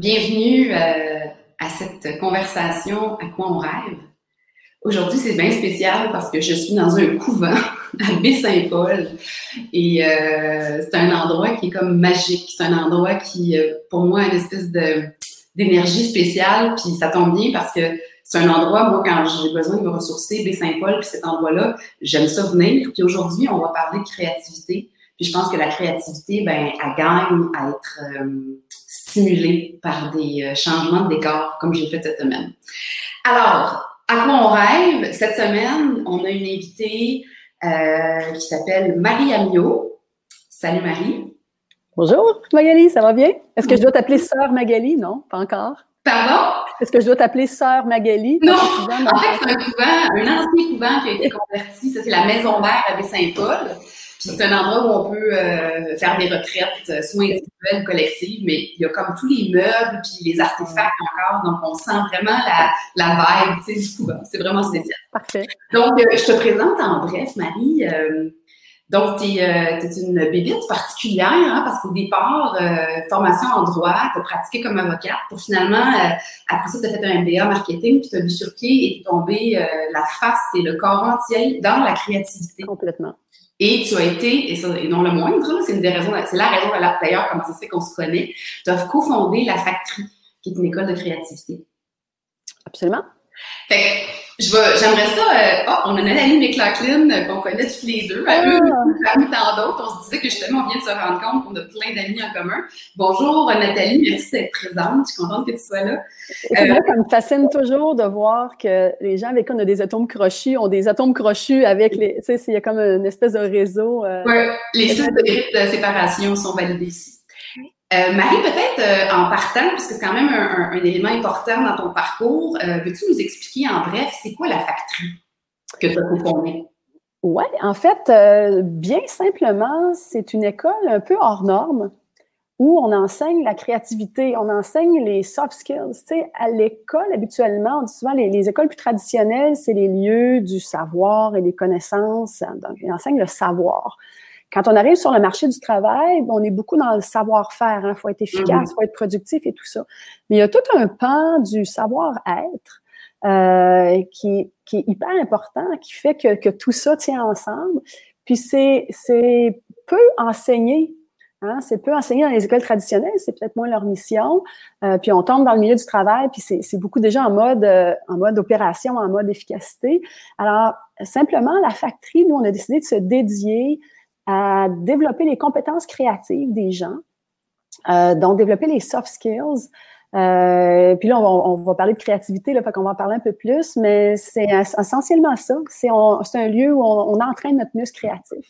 Bienvenue euh, à cette conversation À quoi on rêve. Aujourd'hui, c'est bien spécial parce que je suis dans un couvent à Baie-Saint-Paul et euh, c'est un endroit qui est comme magique. C'est un endroit qui, euh, pour moi, a une espèce de d'énergie spéciale. Puis ça tombe bien parce que c'est un endroit, moi, quand j'ai besoin de me ressourcer, Baie-Saint-Paul, puis cet endroit-là, j'aime ça venir. Puis aujourd'hui, on va parler de créativité. Puis je pense que la créativité, ben, elle gagne à être stimulée par des euh, changements de décor, comme j'ai fait cette semaine. Alors, à quoi on rêve? Cette semaine, on a une invitée euh, qui s'appelle Marie Amiot. Salut Marie. Bonjour Magali, ça va bien? Est-ce que je dois t'appeler Sœur Magali? Non, pas encore. Pardon? Est-ce que je dois t'appeler Sœur Magali? Non, en fait, c'est un couvent, un ancien couvent qui a été converti. Ça, c'est la Maison Verte à Saint-Paul. Puis c'est un endroit où on peut euh, faire des retraites, euh, soit individuelles, collectives, mais il y a comme tous les meubles puis les artefacts encore, donc on sent vraiment la, la vibe, tu sais, du couvent. C'est vraiment spécial. Parfait. Donc, euh, je te présente en bref, Marie. donc, tu es, une bébite particulière, hein, parce qu'au départ, formation en droit, tu as pratiqué comme avocate, pour finalement, après ça, tu as fait un MBA marketing, puis tu as bifurqué et tu es tombé la face et le corps entier dans la créativité. Complètement. Et tu as été, et, ça, non le moindre, c'est une des raisons, c'est la raison d'ailleurs comment ça se qu'on se connaît, tu as cofondé la Factory, qui est une école de créativité. Absolument. Fait que j'aimerais ça. Euh, oh, on a Nathalie McLaughlin euh, qu'on connaît tous les deux. Ah. parmi tant d'autres, on se disait que justement, on vient de se rendre compte qu'on a plein d'amis en commun. Bonjour Nathalie, merci d'être présente. Je suis contente que tu sois là. Euh, ça me fascine toujours de voir que les gens avec qui on a des atomes crochus ont des atomes crochus avec les. Tu sais, il y a comme une espèce de réseau. Euh, oui, les sites de séparation sont validés ici. Euh, Marie, peut-être euh, en partant, puisque c'est quand même un, élément important dans ton parcours, euh, veux-tu nous expliquer en bref, c'est quoi la factory que tu as cofondée? Oui, en fait, bien simplement, c'est une école un peu hors norme où on enseigne la créativité, on enseigne les soft skills. Tu sais, à l'école, habituellement, on souvent les, les écoles plus traditionnelles, c'est les lieux du savoir et des connaissances. Donc, ils enseignent le savoir. Quand on arrive sur le marché du travail, on est beaucoup dans le savoir-faire. Il hein. faut être efficace, il faut être productif et tout ça. Mais il y a tout un pan du savoir-être euh, qui, qui, est hyper important, qui fait que, que tout ça tient ensemble. Puis c'est, c'est peu enseigné Hein, c'est peu enseigné dans les écoles traditionnelles, c'est peut-être moins leur mission. Euh, puis on tombe dans le milieu du travail, puis c'est beaucoup déjà en mode euh, en mode opération, en mode efficacité. Alors simplement la factory, nous on a décidé de se dédier à développer les compétences créatives des gens, euh, donc développer les soft skills. Euh, puis là, on va, parler de créativité, là, fait qu'on va en parler un peu plus, mais c'est essentiellement ça. C'est un lieu où on, entraîne notre muscle créatif.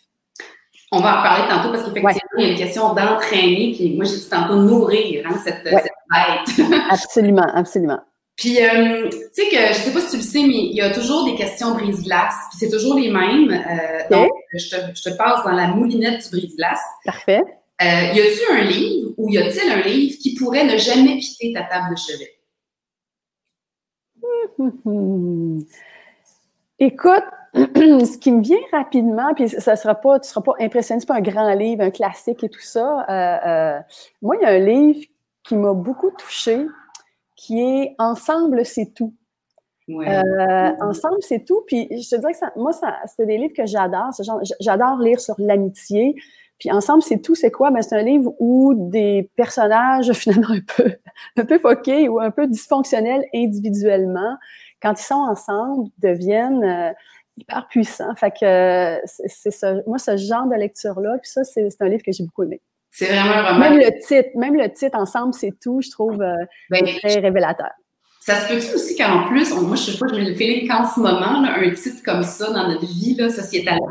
On va en parler tantôt parce qu'effectivement, il y a une question d'entraîner, puis moi, j'ai dit tantôt nourrir hein, cette, cette bête. absolument, absolument. Puis, euh, tu sais que, je sais pas si tu le sais, mais il y a toujours des questions brise-glace, puis c'est toujours les mêmes. Euh, donc, je te, je te, passe dans la moulinette du brise-glace. Parfait. Euh, y a-t-il un livre ou y a-t-il un livre qui pourrait ne jamais quitter ta table de chevet? Écoute, ce qui me vient rapidement, puis ça sera pas, tu seras pas impressionné, c'est pas un grand livre, un classique et tout ça. Moi, il y a un livre qui m'a beaucoup touchée, qui est Ensemble, c'est tout. Euh, ensemble, c'est tout. Puis je te dirais que ça, moi, ça, c'est des livres que j'adore. J'adore lire sur l'amitié. Puis Ensemble, c'est tout. C'est quoi? Mais ben, c'est un livre où des personnages finalement un peu, un peu foqués ou un peu dysfonctionnels individuellement, quand ils sont ensemble, deviennent euh, hyper puissants. Fait que c'est ça. Moi, ce genre de lecture-là, puis ça, c'est un livre que j'ai beaucoup aimé. C'est vraiment un roman. Même le titre, même le titre ensemble, c'est tout, je trouve euh, ben, très révélateur. Ça se peut-tu aussi qu'en plus, moi, je sais pas, j'ai le feeling qu'en ce moment, un titre comme ça dans notre vie, là, sociétalement,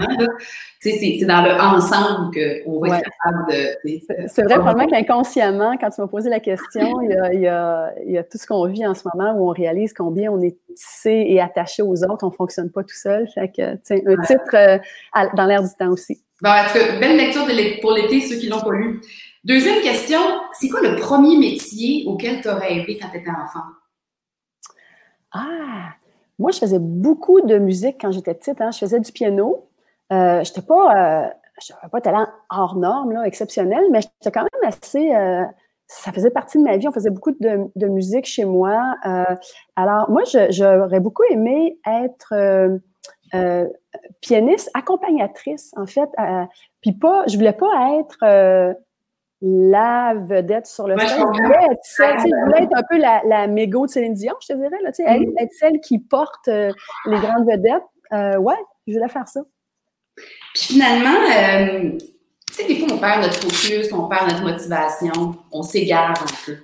c'est dans le ensemble qu'on va être capable de. C'est vrai, probablement qu'inconsciemment, quand tu m'as posé la question, il y, a, il, y a, il y a, tout ce qu'on vit en ce moment où on réalise combien on est tissé et attaché aux autres, on ne fonctionne pas tout seul. Fait que, un titre euh, dans l'air du temps aussi. Bon, que belle lecture pour l'été, ceux qui l'ont pas lu. Deuxième question, c'est quoi le premier métier auquel tu as rêvé quand tu étais enfant? Ah, moi, je faisais beaucoup de musique quand j'étais petite. Hein. Je faisais du piano. Euh, je n'étais pas, euh, pas talent hors norme, exceptionnel, mais j'étais quand même assez, euh, ça faisait partie de ma vie. On faisait beaucoup de, musique chez moi. Euh, alors, moi, j'aurais beaucoup aimé être euh, euh, pianiste, accompagnatrice, en fait. Puis pas, je voulais pas être la vedette sur le stage. Je voulais être celle, je voulais être un peu la, la mégo de Céline Dion, je te dirais, là, mm. être celle qui porte les grandes vedettes. ouais, je voulais faire ça. Puis finalement, tu sais, des fois, on perd notre focus, on perd notre motivation, on s'égare un peu.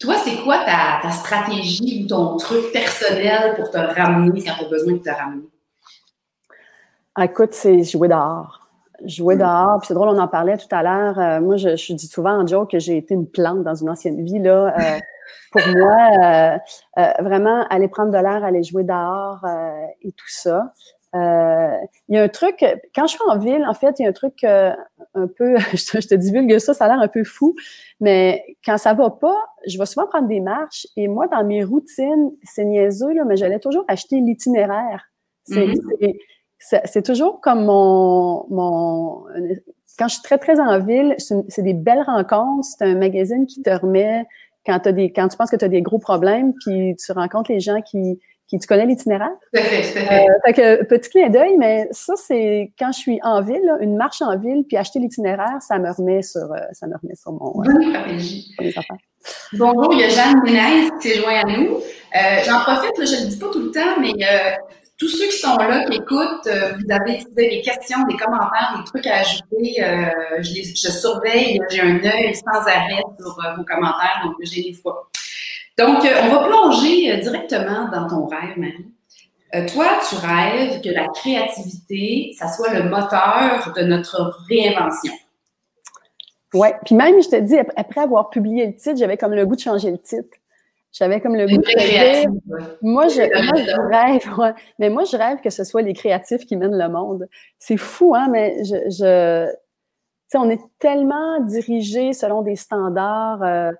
Toi, c'est quoi ta, stratégie ou ton truc personnel pour te ramener quand tu as besoin de te ramener? Ah, écoute, c'est jouer dehors. Jouer hmm. dehors. Puis c'est drôle, on en parlait tout à l'heure. Euh, moi, je, dis souvent en joke que j'ai été une plante dans une ancienne vie. Là. Euh, pour moi, euh, vraiment, aller prendre de l'air, aller jouer dehors et tout ça. Il y a un truc, quand je suis en ville, en fait, il y a un truc un peu, je te, je te, divulgue ça, ça a l'air un peu fou, mais quand ça va pas, je vais souvent prendre des marches et moi, dans mes routines, c'est niaiseux, là, mais j'allais toujours acheter l'itinéraire. C'est mm-hmm. toujours comme mon, mon, quand je suis très, très en ville, c'est des belles rencontres, c'est un magazine qui te remet quand, as des, quand tu penses que tu as des gros problèmes, puis tu rencontres les gens qui, tu connais l'itinéraire? Tout à fait, tout à fait. Euh, fait que, petit clin d'œil, mais ça, c'est quand je suis en ville, une marche en ville, puis acheter l'itinéraire, ça me remet sur, euh, ça me remet sur mon. Bonne stratégie. Bonjour, il y a Jeanne Ménez qui s'est joint à nous. Euh, j'en profite, je ne le dis pas tout le temps, mais tous ceux qui sont là, qui écoutent, vous avez des questions, des commentaires, des trucs à ajouter. je, les, je surveille, j'ai un œil sans arrêt sur vos commentaires, donc j'ai des fois. Donc, euh, on va plonger euh, directement dans ton rêve, Marie. Euh, toi, tu rêves que la créativité, ça soit le moteur de notre réinvention. Oui, puis même, je te dis, après avoir publié le titre, j'avais comme le goût de changer le titre. J'avais comme le goût de dire, moi, je, rêve, mais moi, je rêve que ce soit les créatifs qui mènent le monde. C'est fou, hein, mais je, je tu sais, on est tellement dirigé selon des standards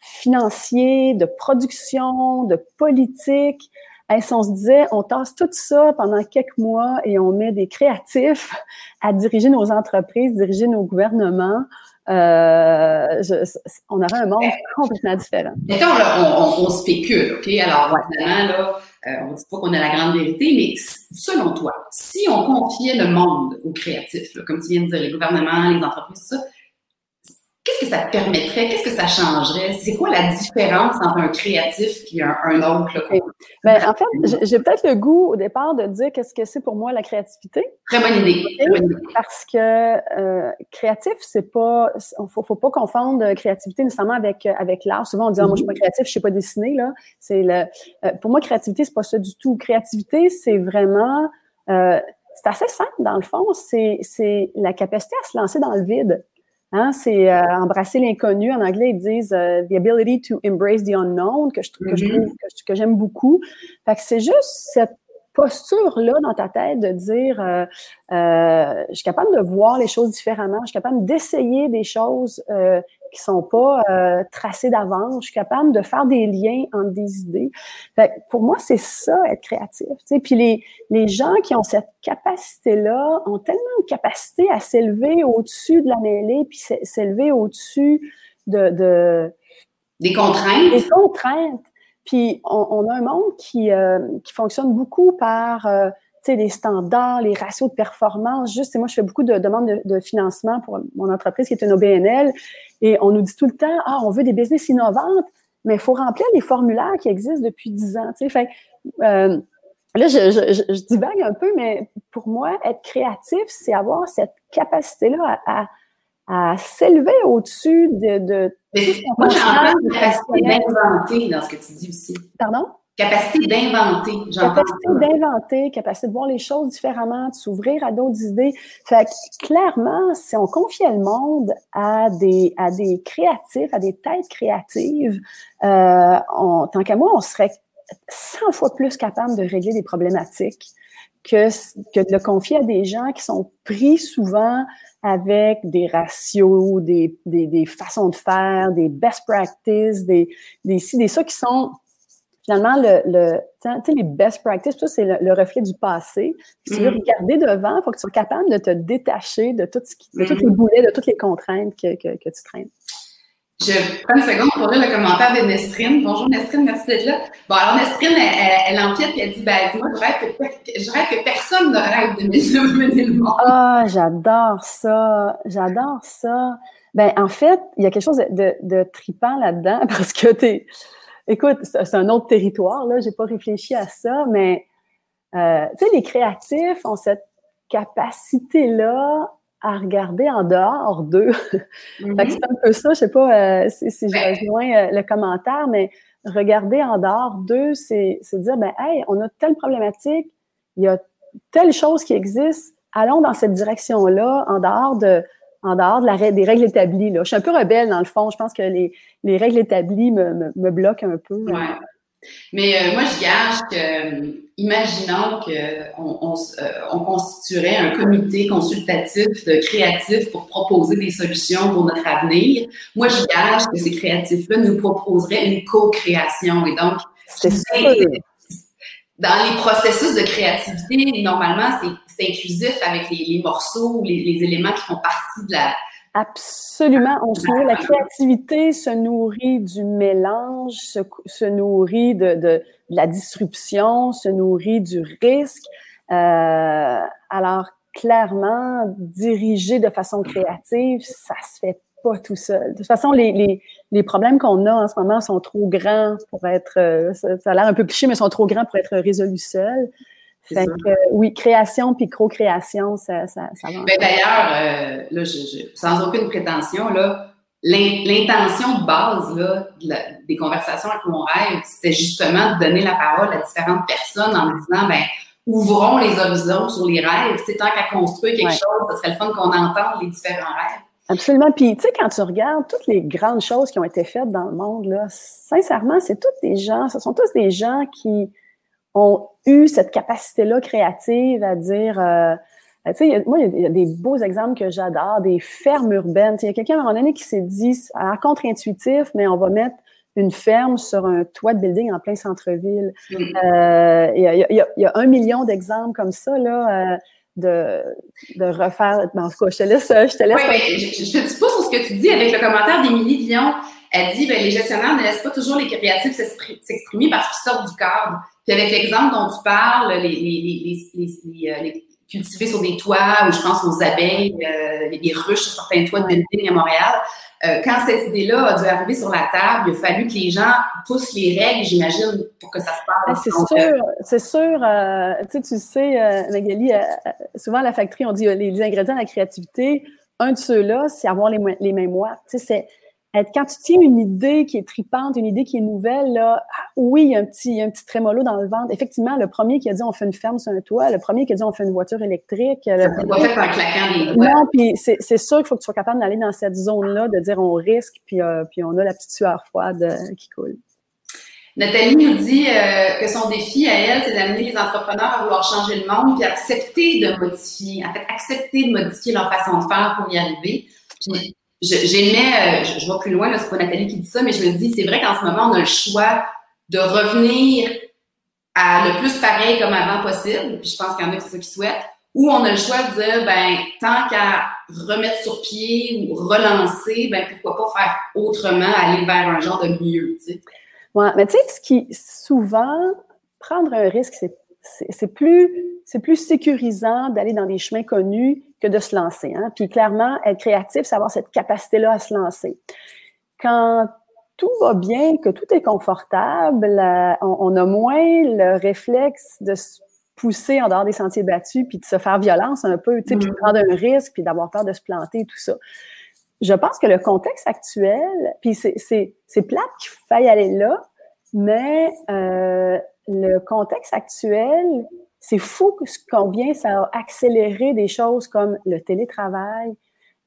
financier, de production, de politique. Et si on se disait, on tasse tout ça pendant quelques mois et on met des créatifs à diriger nos entreprises, diriger nos gouvernements, euh, on aurait un monde complètement différent. Mettons, là, on, on, spécule, OK? Alors, évidemment, là, euh, on ne dit pas qu'on a la grande vérité, mais selon toi, si on confiait le monde aux créatifs, comme tu viens de dire, les gouvernements, les entreprises, tout ça, qu'est-ce que ça te permettrait? Qu'est-ce que ça changerait? C'est quoi la différence entre un créatif et un, autre? Ben, en fait, j'ai peut-être le goût au départ de dire qu'est-ce que c'est pour moi la créativité. Très bonne idée. Parce que euh, créatif, c'est pas. Il faut, faut pas confondre créativité nécessairement avec, avec l'art. Souvent, on dit ah, moi, je suis pas créatif, je sais pas dessiner. Là. C'est le, euh, pour moi, créativité, c'est pas ça du tout. Créativité, c'est vraiment. Euh, c'est assez simple dans le fond. C'est la capacité à se lancer dans le vide. Hein, c'est euh, embrasser l'inconnu. En anglais, ils disent euh, the ability to embrace the unknown, que je, que mm-hmm. trouve que, j'aime beaucoup. Fait que c'est juste cette posture-là dans ta tête de dire euh, je suis capable de voir les choses différemment, je suis capable d'essayer des choses qui sont pas euh, tracés d'avance. Je suis capable de faire des liens entre des idées. Fait pour moi, c'est ça, être créatif. sais. Puis les, les gens qui ont cette capacité-là ont tellement de capacité à s'élever au-dessus de la mêlée, puis s'élever au-dessus de, de, Des contraintes. Des contraintes. Puis on, on a un monde qui, euh, qui fonctionne beaucoup par... Euh, les standards, les ratios de performance. Juste, moi, je fais beaucoup de demandes de, financement pour mon entreprise qui est une OBNL et on nous dit tout le temps, ah, on veut des business innovantes, mais il faut remplir les formulaires qui existent depuis 10 ans. Fait, euh, là, je, je, je, divague un peu, mais pour moi, être créatif, c'est avoir cette capacité-là à, à, s'élever au-dessus de, de moi, j'entends la capacité d'inventer dans ce que tu dis aussi. Pardon? Capacité d'inventer. Capacité d'inventer, capacité de voir les choses différemment, de s'ouvrir à d'autres idées. Fait que, clairement, si on confiait le monde à des, à des créatifs, à des têtes créatives, euh, tant qu'à moi, on serait 100 fois plus capable de régler des problématiques que, que de le confier à des gens qui sont pris souvent avec des ratios, des, des, des façons de faire, des best practices, des, des ci, des ça qui sont finalement, le, le les best practices, tout c'est le, reflet du passé. si tu veux mm-hmm. regarder devant, il faut que tu sois capable de te détacher de, tout ce qui, de tous les boulets, de toutes les contraintes que, que, tu traînes. Je prends une seconde pour lire le commentaire de Nestrine. Bonjour Nestrine, merci d'être là. Bon, alors Nestrine, elle, elle, empiète et elle dit ben, moi, je rêve, que, je rêve que personne ne rêve de mener le monde. Ah, j'adore ça. J'adore ça. Ben, en fait, il y a quelque chose de, de, tripant là-dedans parce que t'es. Écoute, c'est un autre territoire, là. J'ai pas réfléchi à ça, mais euh, tu sais, les créatifs ont cette capacité-là à regarder en dehors d'eux. Mm-hmm. c'est un peu ça, je sais pas euh, si, si je rejoins euh, le commentaire, mais regarder en dehors d'eux, c'est dire, ben, hey, on a telle problématique, il y a telle chose qui existe, allons dans cette direction-là, en dehors de, en dehors de la, des règles établies. Là. Je suis un peu rebelle dans le fond. Je pense que les, les règles établies me, me, me bloquent un peu. Ouais. Mais euh, moi, je gage que, imaginons qu'on on, euh, on, constituerait un comité consultatif de créatifs pour proposer des solutions pour notre avenir. Moi, je gage que ces créatifs-là nous proposeraient une co-création. Et donc, dans les processus de créativité, normalement, c'est inclusif avec les, les morceaux ou les, les, éléments qui font partie de la, Absolument. On se nourrit, la créativité se nourrit du mélange, se, se nourrit de, de, la disruption, se nourrit du risque. Euh, alors, clairement, diriger de façon créative, ça se fait pas tout seul. De toute façon, les, les, les problèmes qu'on a en ce moment sont trop grands pour être, euh, ça a l'air un peu cliché, mais sont trop grands pour être résolus seuls oui, création puis co-création, ça, ça, ça va. Ben, d'ailleurs, euh, là, je, sans aucune prétention, là, l'intention de base là, des conversations avec mon rêve, c'était justement de donner la parole à différentes personnes en disant, ben, ouvrons les horizons sur les rêves. C'est tant qu'à construire quelque chose, ce serait le fun qu'on entende les différents rêves. Absolument. Puis, tu sais, quand tu regardes toutes les grandes choses qui ont été faites dans le monde, là, sincèrement, c'est tous des gens, ce sont tous des gens qui ont eu cette capacité-là créative à dire, euh, tu sais, moi, il y, a des beaux exemples que j'adore, des fermes urbaines. Il y a quelqu'un à un moment donné qui s'est dit, à contre-intuitif, mais on va mettre une ferme sur un toit de building en plein centre-ville. Mm. Euh, il, y a, y a, un million d'exemples comme ça, là. Euh, de, de refaire. En tout cas, je te laisse. Je te laisse. Oui, mais je, je, te dis pas sur ce que tu dis avec le commentaire d'Émilie Dion. Elle dit ben, les gestionnaires ne laissent pas toujours les créatifs s'exprimer parce qu'ils sortent du cadre. Puis avec l'exemple dont tu parles, les, les, les, euh, les, cultiver sur des toits, ou je pense aux abeilles, euh, des ruches sur certains toits de building à Montréal, euh, quand cette idée-là a dû arriver sur la table, il a fallu que les gens poussent les règles, j'imagine, pour que ça se passe. Ah, c'est sûr, c'est sûr. Euh, tu sais, tu sais, Magali, souvent à la factory, on dit les ingrédients de la créativité. Un de ceux-là, c'est avoir les, les mains moites. Tu sais, quand tu tiens une idée qui est tripante, une idée qui est nouvelle, là, ah, oui, il y a un petit, un petit trémolo dans le ventre. Effectivement, le premier qui a dit on fait une ferme sur un toit, le premier qui a dit on fait une voiture électrique. Ça ne pas fait en claquant doigts. Non, puis c'est sûr qu'il faut que tu sois capable d'aller dans cette zone-là, de dire on risque, puis, euh, puis on a la petite sueur froide euh, qui coule. Nathalie nous dit euh, que son défi à elle, c'est d'amener les entrepreneurs à vouloir changer le monde, puis accepter de modifier, en fait, accepter de modifier leur façon de faire pour y arriver. Puis j'aimais, je, je vois plus loin, c'est pas Nathalie qui dit ça, mais je me dis, c'est vrai qu'en ce moment, on a le choix de revenir à le plus pareil comme avant possible, puis je pense qu'il y en a qui c'est qu'ils souhaitent, ou on a le choix de dire, ben, tant qu'à remettre sur pied ou relancer, ben, pourquoi pas faire autrement, aller vers un genre de mieux, tu sais. Ouais, mais tu sais, ce qui, souvent, prendre un risque, c'est c'est plus, c'est plus sécurisant d'aller dans des chemins connus que de se lancer. Hein? Puis clairement, être créatif, c'est avoir cette capacité-là à se lancer. Quand tout va bien, que tout est confortable, euh, on, a moins le réflexe de se pousser en dehors des sentiers battus, puis de se faire violence un peu, tu sais, puis de mm. prendre un risque, puis d'avoir peur de se planter, tout ça. Je pense que le contexte actuel, puis c'est plate qu'il faille aller là, mais euh, le contexte actuel, c'est fou combien ça a accéléré des choses comme le télétravail,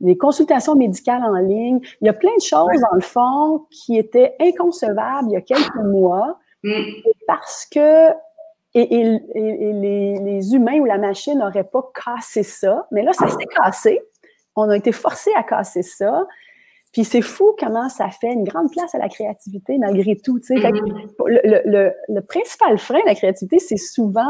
les consultations médicales en ligne. Il y a plein de choses, dans le fond, qui étaient inconcevables il y a quelques mois mm. parce que et, les, les, humains ou la machine n'auraient pas cassé ça. Mais là, ça s'est cassé. On a été forcé à casser ça. Puis c'est fou comment ça fait une grande place à la créativité malgré tout. Mm-hmm. le, le, le, principal frein de la créativité, c'est souvent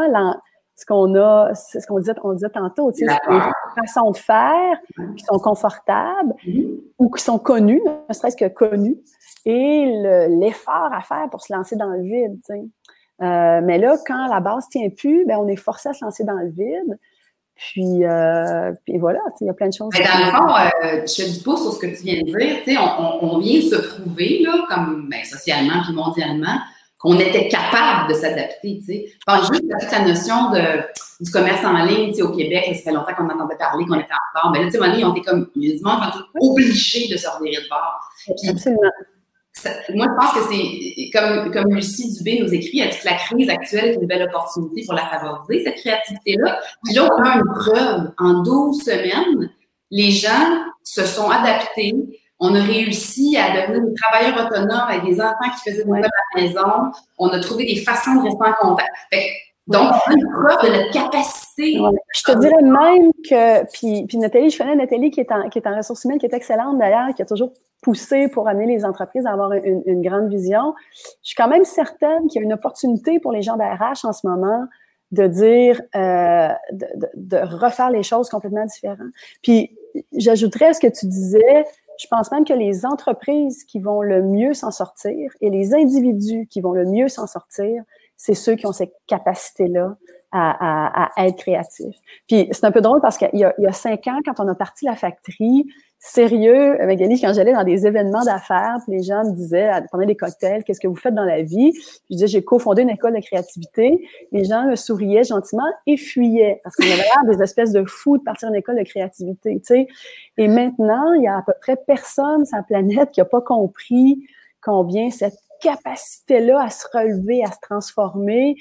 ce qu'on a, c'est ce qu'on disait, on disait tantôt, tu sais, des façons de faire qui sont confortables mm-hmm. ou qui sont connues, ne serait-ce que connues, et l'effort à faire pour se lancer dans le vide, tu sais. Euh, mais là, quand la base tient plus, ben on est forcé à se lancer dans le vide. Puis, euh, puis voilà, il y a plein de choses. Mais dans le fond, euh, je fais du pouce sur ce que tu viens de dire. Tu sais, on, on, vient se prouver, là, comme ben, socialement puis mondialement, qu'on était capable de s'adapter. Tu sais. Je pense juste à toute la notion de, du commerce en ligne tu sais, au Québec. ça fait longtemps qu'on entendait parler, qu'on était en retard. Mais là, tu sais, on était comme, il y a du monde obligé de se revirer de bord. Absolument moi, je pense que c'est, comme, comme Lucie Dubé nous écrit, elle dit que la crise actuelle est une belle opportunité pour la favoriser, cette créativité-là. Puis là, on a une preuve. En 12 semaines, les gens se sont adaptés. On a réussi à devenir des travailleurs autonomes avec des enfants qui faisaient des ouais. à la maison. On a trouvé des façons de rester en contact. Donc, on a une preuve de notre capacité. Je te dirais même que, puis, puis Nathalie, je connais Nathalie qui est en, qui est en ressources humaines, qui est excellente d'ailleurs, qui a toujours pousser pour amener les entreprises à avoir une, grande vision. Je suis quand même certaine qu'il y a une opportunité pour les gens d'ARH en ce moment de dire, euh, de, refaire les choses complètement différentes. Puis, j'ajouterais à ce que tu disais, je pense même que les entreprises qui vont le mieux s'en sortir et les individus qui vont le mieux s'en sortir, c'est ceux qui ont cette capacité-là à, être créatifs. Puis c'est un peu drôle parce qu'il y, a cinq ans, quand on a parti la factory, sérieux, Magali, quand j'allais dans des événements d'affaires, les gens me disaient, pendant des cocktails, qu'est-ce que vous faites dans la vie? je disais, j'ai cofondé une école de créativité. Les gens me souriaient gentiment et fuyaient parce qu'on avait l'air des espèces de fous de partir d'une école de créativité, tu sais. Et maintenant, il y a à peu près personne sur la planète qui n'a pas compris combien cette capacité-là à se relever, à se transformer,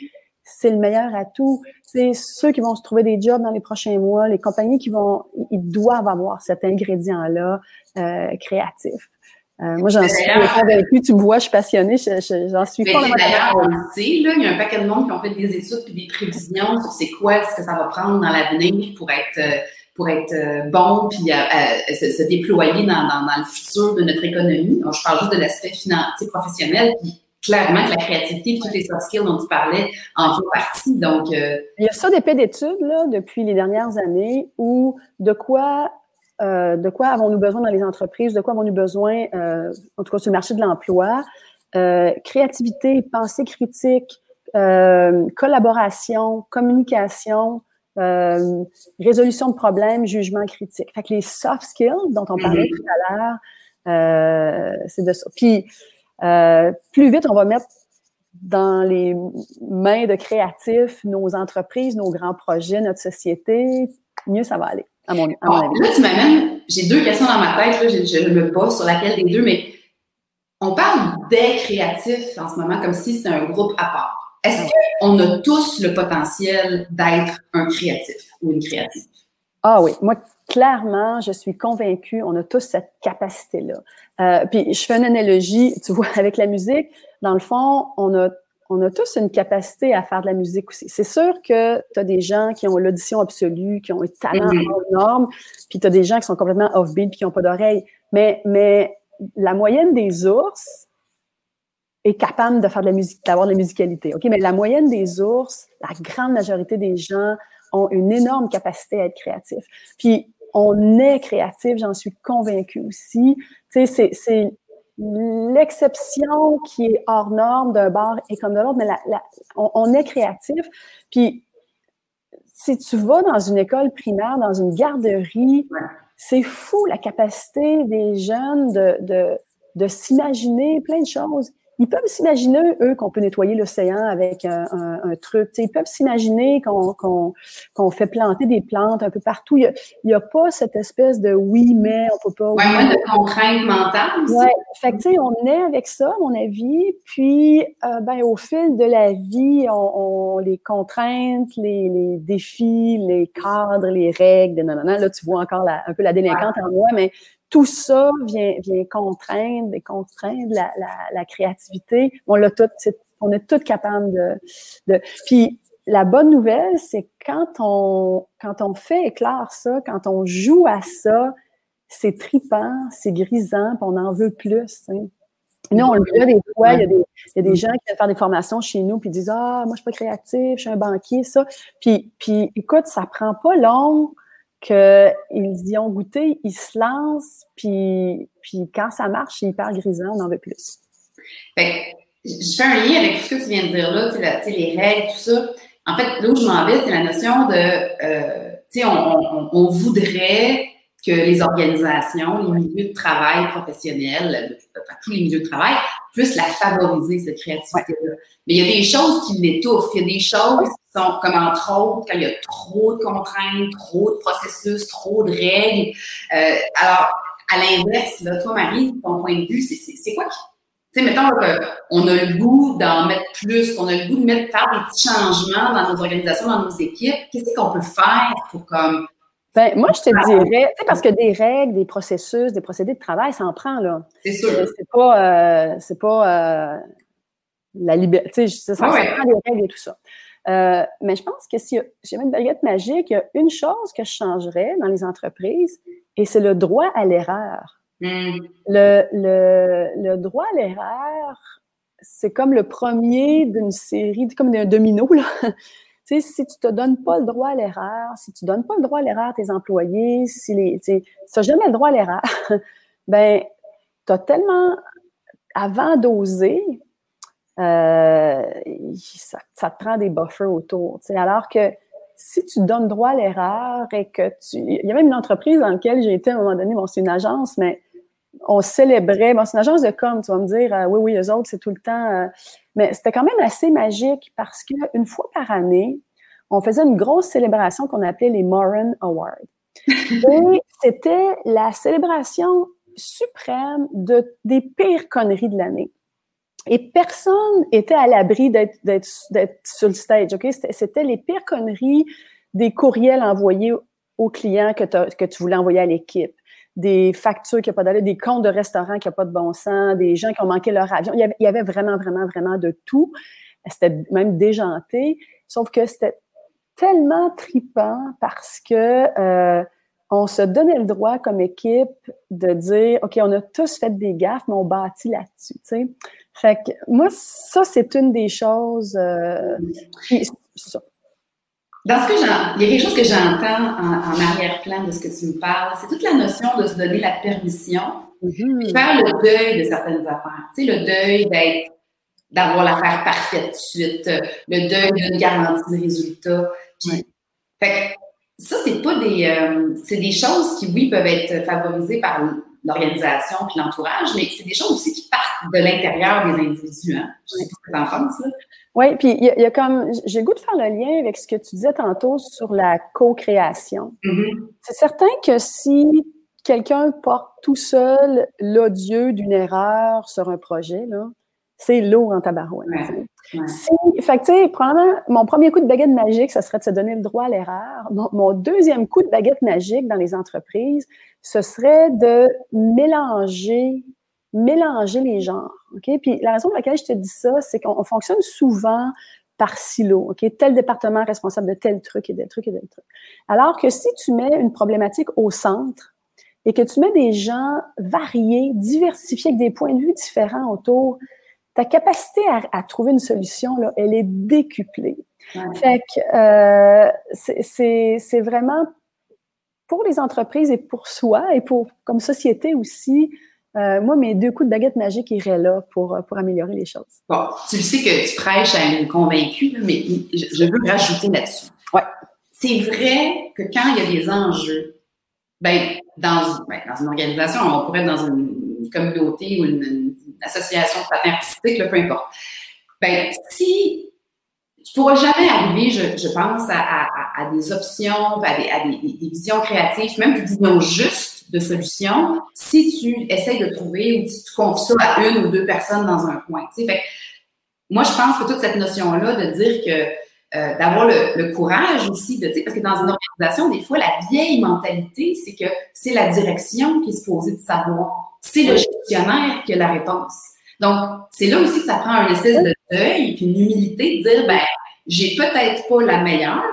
c'est le meilleur atout. C'est ceux qui vont se trouver des jobs dans les prochains mois, les compagnies qui vont, ils doivent avoir cet ingrédient-là euh, créatif. Euh, moi, j'en suis convaincue. Tu me vois, je suis passionnée. J'en suis pas D'ailleurs, on le sait, là, il y a un paquet de monde qui ont fait des études puis des prévisions sur c'est quoi ce que ça va prendre dans l'avenir pour être euh, être euh, bon puis se, déployer dans, le futur de notre économie. Donc, je parle juste de l'aspect financier professionnel. Puis clairement que la créativité et toutes les soft skills dont tu parlais en font partie. Donc, euh, Il y a ça des faits d'études depuis les dernières années où de quoi euh, quoi avons-nous besoin dans les entreprises, de quoi avons-nous besoin, euh, en tout cas sur le marché de l'emploi, créativité, pensée critique, collaboration, communication, résolution de problèmes, jugement critique. Fait que les soft skills dont on parlait mm-hmm. tout à l'heure, c'est de ça. Puis euh, plus vite on va mettre dans les mains de créatifs nos entreprises, nos grands projets, notre société, mieux ça va aller, à mon, à avis. Là, tu m'amènes, j'ai deux questions dans ma tête, là, je, je me pose sur laquelle des deux, mais on parle des créatifs en ce moment comme si c'était un groupe à part. Est-ce qu'on a tous le potentiel d'être un créatif ou une créative? Ah oui, moi, clairement, je suis convaincue, on a tous cette capacité-là. Euh, puis je fais une analogie, tu vois, avec la musique. Dans le fond, on a, on a tous une capacité à faire de la musique aussi. C'est sûr que tu as des gens qui ont l'audition absolue, qui ont un talent mm-hmm. énorme, puis tu as des gens qui sont complètement off-beat qui n'ont pas d'oreille. Mais, mais la moyenne des ours est capable de faire de la musique, d'avoir de la musicalité. OK? Mais la moyenne des ours, la grande majorité des gens ont une énorme capacité à être créatifs. Puis on est créatif, j'en suis convaincue aussi. Tu sais, c'est l'exception qui est hors norme d'un bar et comme de l'autre, mais on, est créatif. Puis, si tu vas dans une école primaire, dans une garderie, c'est fou la capacité des jeunes de, de, de s'imaginer plein de choses ils peuvent s'imaginer, eux, qu'on peut nettoyer l'océan avec un, un, truc. ils peuvent s'imaginer qu'on fait planter des plantes un peu partout. Il n'y a, pas cette espèce de oui, mais on peut pas. Oui, oui, de contraintes mentales. Oui, fait que, on est avec ça, à mon avis. Puis, euh, ben, au fil de la vie, on, les contraintes, les, les, défis, les cadres, les règles, non, non, non. Là, tu vois encore un peu la délinquante en moi, mais tout ça vient, vient contraindre contraindre la, la, la créativité. On l'a tout, on est toutes capables de, de. Puis la bonne nouvelle, c'est quand on quand on fait éclore ça, quand on joue à ça, c'est tripant, c'est grisant, puis on en veut plus. Hein. Nous, on le voit des fois, il y, a des, il y, a des, gens qui viennent faire des formations chez nous puis disent Ah, moi, je suis pas créatif, je suis un banquier, ça. Puis, puis écoute, ça prend pas long qu'ils y ont goûté, ils se lancent, puis, puis quand ça marche, c'est hyper grisant, on en veut plus. Fait, je fais un lien avec tout ce que tu viens de dire là, les règles, tout ça. En fait, là où je m'en vais, c'est la notion de, euh, tu sais, on, voudrait que les organisations, les milieux de travail professionnels, tous les milieux de travail, puissent la favoriser, cette créativité-là. Mais il y a des choses qui l'étouffent. Il y a des choses qui sont, comme entre autres, quand il y a trop de contraintes, trop de processus, trop de règles. Euh, alors, à l'inverse, là, toi, Marie, ton point de vue, c'est quoi qui tu sais, mettons qu'on a le goût d'en mettre plus, qu'on a le goût de mettre, faire des petits changements dans nos organisations, dans nos équipes. Qu'est-ce qu'on peut faire pour comme ben, moi, je te dirais, parce que des règles, des processus, des procédés de travail, ça en prend, là. C'est sûr. C'est pas, euh, c'est pas euh, la liberté, ça, ça, ah prend des règles et tout ça. Euh, mais je pense que si j'avais une baguette magique, il y a une chose que je changerais dans les entreprises, et c'est le droit à l'erreur. Hmm. Le, le, le, droit à l'erreur, c'est comme le premier d'une série, comme d'un domino, là. Sais, si tu te donnes pas le droit à l'erreur, si tu donnes pas le droit à l'erreur à tes employés, si les, tu n'as jamais le droit à l'erreur, ben, tu as tellement, avant d'oser, euh, ça, ça, te prend des buffers autour. Tu sais, alors que si tu donnes droit à l'erreur et que tu. Il y a même une entreprise dans laquelle j'ai été à un moment donné, bon, c'est une agence, mais on célébrait. Bon, c'est une agence de com, tu vas me dire, euh, oui, oui, eux autres, c'est tout le temps. Euh, mais c'était quand même assez magique parce qu'une fois par année, on faisait une grosse célébration qu'on appelait les Moran Awards. Et c'était la célébration suprême de, des pires conneries de l'année. Et personne était à l'abri d'être sur le stage, OK? C'était les pires conneries des courriels envoyés aux clients que, que tu voulais envoyer à l'équipe des factures qui n'ont pas d'allure, des comptes de restaurants qui n'ont pas de bon sens, des gens qui ont manqué leur avion. Il y avait, vraiment, vraiment, vraiment de tout. C'était même déjanté. Sauf que c'était tellement tripant parce que euh, on se donnait le droit comme équipe de dire OK, on a tous fait des gaffes, mais on bâtit là-dessus. Fait que moi, ça, c'est une des choses. Euh, c'est ça. Dans ce que j'en, il y a quelque chose que j'entends en, arrière-plan de ce que tu me parles, c'est toute la notion de se donner la permission, mm faire le deuil de certaines affaires. Tu sais, le deuil d'être, d'avoir l'affaire parfaite tout de suite, le deuil d'une garantie de résultat. Puis, fait ça, c'est pas des, euh, c'est des choses qui, oui, peuvent être favorisées par l'organisation puis l'entourage, mais c'est des choses aussi qui partent de l'intérieur des individus. Hein? Je sais pas ce que penses. Oui, puis il y, a comme, j'ai le goût de faire le lien avec ce que tu disais tantôt sur la co-création. Mm-hmm. C'est certain que si quelqu'un porte tout seul l'odieux d'une erreur sur un projet, là, c'est lourd en tabarouette. Ouais, fait que, tu sais, probablement, mon premier coup de baguette magique, ça serait de se donner le droit à l'erreur. mon deuxième coup de baguette magique dans les entreprises, ce serait de mélanger mélanger les genres. OK? Puis la raison pour laquelle je te dis ça, c'est qu'on fonctionne souvent par silo. OK? Tel département responsable de tel truc et tel truc et tel truc. Alors que si tu mets une problématique au centre et que tu mets des gens variés, diversifiés, avec des points de vue différents autour, ta capacité à, trouver une solution, là, elle est décuplée. Fait que euh, c'est vraiment pour les entreprises et pour soi et pour comme société aussi, euh, moi, mes deux coups de baguette magique iraient là pour, pour améliorer les choses. Bon, tu sais que tu prêches à une convaincue, mais je, veux rajouter là-dessus. Ouais. C'est vrai que quand il y a des enjeux, ben, dans, ben, dans une organisation, on pourrait être dans une communauté ou une, association de patins artistiques, peu importe. Ben, si tu pourras jamais arriver, je, je pense, à, à, à, des options, à, des, à des, des, visions créatives, même des visions justes de solutions, si tu essaies de trouver ou si tu confies ça à une ou deux personnes dans un coin. Fait, moi, je pense que toute cette notion-là de dire que euh, d'avoir le, le, courage aussi de, parce que dans une organisation, des fois, la vieille mentalité, c'est que c'est la direction qui est supposée de savoir. C'est le gestionnaire qui a la réponse. Donc, c'est là aussi que ça prend un espèce de deuil puis une humilité de dire, ben, j'ai peut-être pas la meilleure.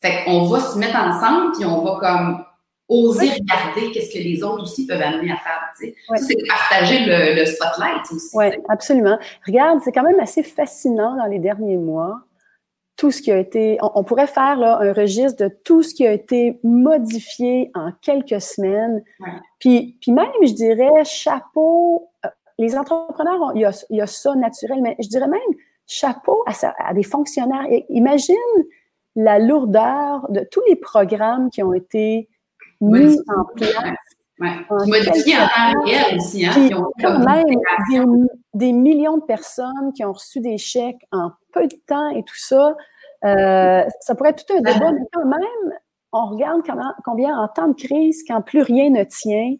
Fait qu'on va se mettre ensemble puis on va comme oser regarder qu'est-ce que les autres aussi peuvent amener à faire. Ça, c'est partager le, spotlight aussi. Oui, absolument. Regarde, c'est quand même assez fascinant dans les derniers mois. Tout ce qui a été, on, pourrait faire là, un registre de tout ce qui a été modifié en quelques semaines. Puis, puis même, je dirais, chapeau, euh, les entrepreneurs, il, y a, il, y a, ça naturel, mais je dirais même chapeau à, à des fonctionnaires. Imagine la lourdeur de tous les programmes qui ont été mis en place. Ouais. En Modifiés en temps réel aussi. Hein, qui ont quand même des, millions de personnes qui ont reçu des chèques en peu de temps et tout ça. Euh, ça pourrait être tout un débat, mais quand même, on regarde comment, combien en temps de crise, quand plus rien ne tient,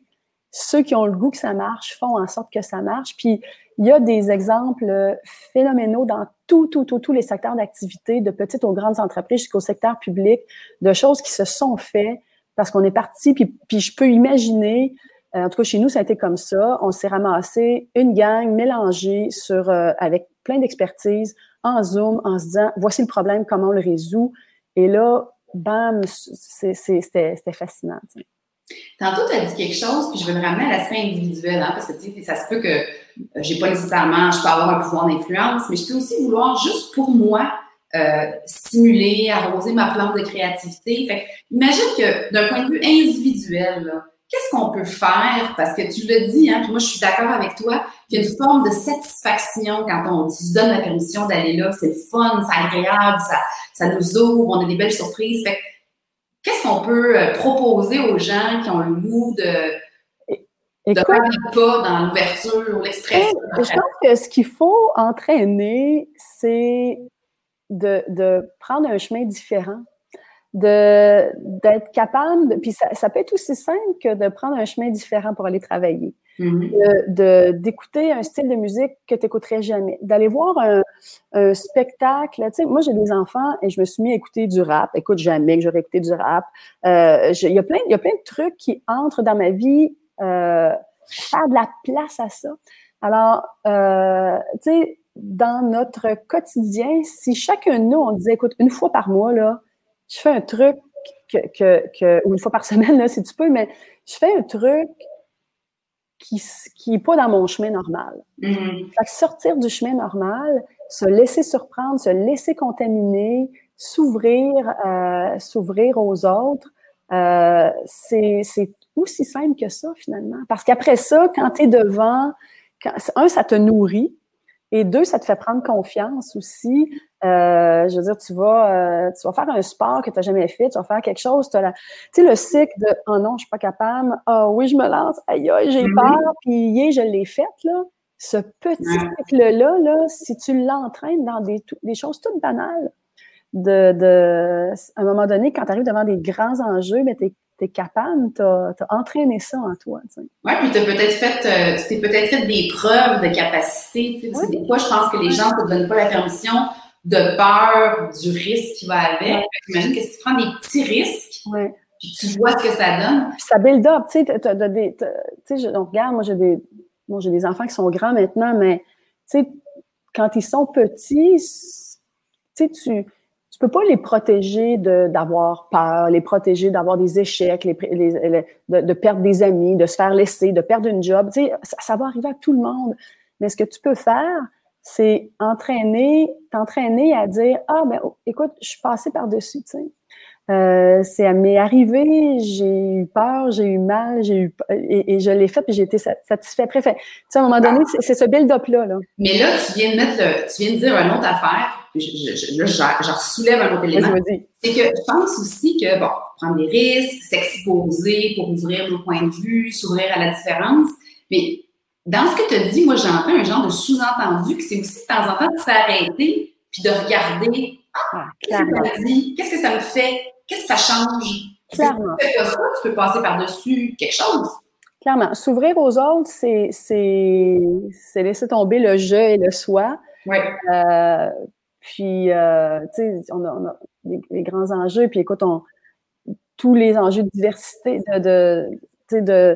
ceux qui ont le goût que ça marche font en sorte que ça marche. Puis il y a des exemples phénoménaux dans tout, tout, tout, tous les secteurs d'activité, de petites aux grandes entreprises jusqu'au secteur public, de choses qui se sont faites parce qu'on est parti, puis, puis je peux imaginer, euh, en tout cas chez nous, ça a été comme ça, on s'est ramassé une gang mélangée sur, euh, avec plein d'expertise, en Zoom, en se disant, voici le problème, comment on le résout? Et là, bam, c'était fascinant. Tantôt, tu as dit quelque chose, puis je veux le ramener à l'aspect individuel, hein, parce que tu sais, ça se peut que euh, j'ai pas nécessairement, je peux avoir un pouvoir d'influence, mais je peux aussi vouloir juste pour moi euh, stimuler, arroser ma plante de créativité. Fait imagine que d'un point de vue individuel, qu'est-ce qu'on peut faire? Parce que tu le dis, hein, puis moi je suis d'accord avec toi, qu'il y a une forme de satisfaction quand on se donne la permission d'aller là. C'est fun, c'est agréable, ça, ça nous ouvre, on a des belles surprises. Fait qu'est-ce qu'on peut euh, proposer aux gens qui ont le goût de, de faire un pas dans l'ouverture ou l'expression? Je pense que ce qu'il faut entraîner, c'est de, prendre un chemin différent, de d'être capable, de, puis ça, peut être aussi simple que de prendre un chemin différent pour aller travailler, mm-hmm. d'écouter un style de musique que tu n'écouterais jamais, d'aller voir un, spectacle. Moi, j'ai des enfants et je me suis mis à écouter du rap. Écoute, jamais que j'aurais écouté du rap. Euh, il y, a plein, y a plein de trucs qui entrent dans ma vie, euh, faire de la place à ça. Alors, euh, tu sais, dans notre quotidien, si chacun de nous, on disait, écoute, une fois par mois, là, je fais un truc que, que, ou une fois par semaine, là, si tu peux, mais je fais un truc qui n'est pas dans mon chemin normal. Mm-hmm. sortir du chemin normal, se laisser surprendre, se laisser contaminer, s'ouvrir, euh, s'ouvrir aux autres, euh, c'est aussi simple que ça, finalement. Parce qu'après ça, quand tu es devant, un, ça te nourrit, et deux, ça te fait prendre confiance aussi. Euh, je veux dire, tu vas, euh, tu vas faire un sport que tu n'as jamais fait, tu vas faire quelque chose. Tu sais, le cycle de Oh non, je suis pas capable. Ah oh, oui, je me lance. Aïe, aïe, j'ai mm-hmm. peur. Puis, yeah, je l'ai fait, là. Ce petit cycle-là, là, si tu l'entraînes dans des, des, choses toutes banales, de, de, à un moment donné, quand tu arrives devant des grands enjeux, mais tu tu es capable, tu as, entraîné ça en toi. Oui, puis tu peut-être fait, euh, t'es peut-être fait des preuves de capacité. Des fois, je pense que les gens ne te donnent pas la permission de peur du risque qui va avec. J'imagine que si tu prends des petits risques, puis tu vois ce que ça donne. Puis ça build up, tu sais, on regarde, moi j'ai des, bon, j'ai des enfants qui sont grands maintenant, mais quand ils sont petits, tu sais, tu tu peux pas les protéger d'avoir peur, les protéger d'avoir des échecs, les, de, perdre des amis, de se faire laisser, de perdre une job. Tu sais, ça, va arriver à tout le monde. Mais ce que tu peux faire, c'est entraîner, t'entraîner à dire ah ben oh, écoute, je suis passée par dessus. Tu sais. Euh, c'est m'est arrivé, j'ai eu peur, j'ai eu mal, j'ai eu et, je l'ai fait puis j'ai été satisfait. Préfet. Tu sais, à un moment donné, c'est ce build-up là, là, Mais là, tu viens de mettre, tu viens de dire une autre affaire. Je, je, je, soulève un autre élément. C'est que je pense aussi que bon, prendre des risques, s'exposer pour ouvrir nos points de vue, s'ouvrir à la différence. Mais dans ce que tu as dit, moi j'entends un genre de sous-entendu que c'est aussi de temps en temps de s'arrêter puis de regarder. Ah, qu'est-ce que ça me fait? Qu'est-ce que ça change? Clairement. Tu, ça, tu peux passer par-dessus quelque chose. Clairement. S'ouvrir aux autres, c'est, laisser tomber le je et le soi. Oui. Euh, puis, euh, tu sais, on a, les, grands enjeux, puis écoute, on, tous les enjeux de diversité, de, de, de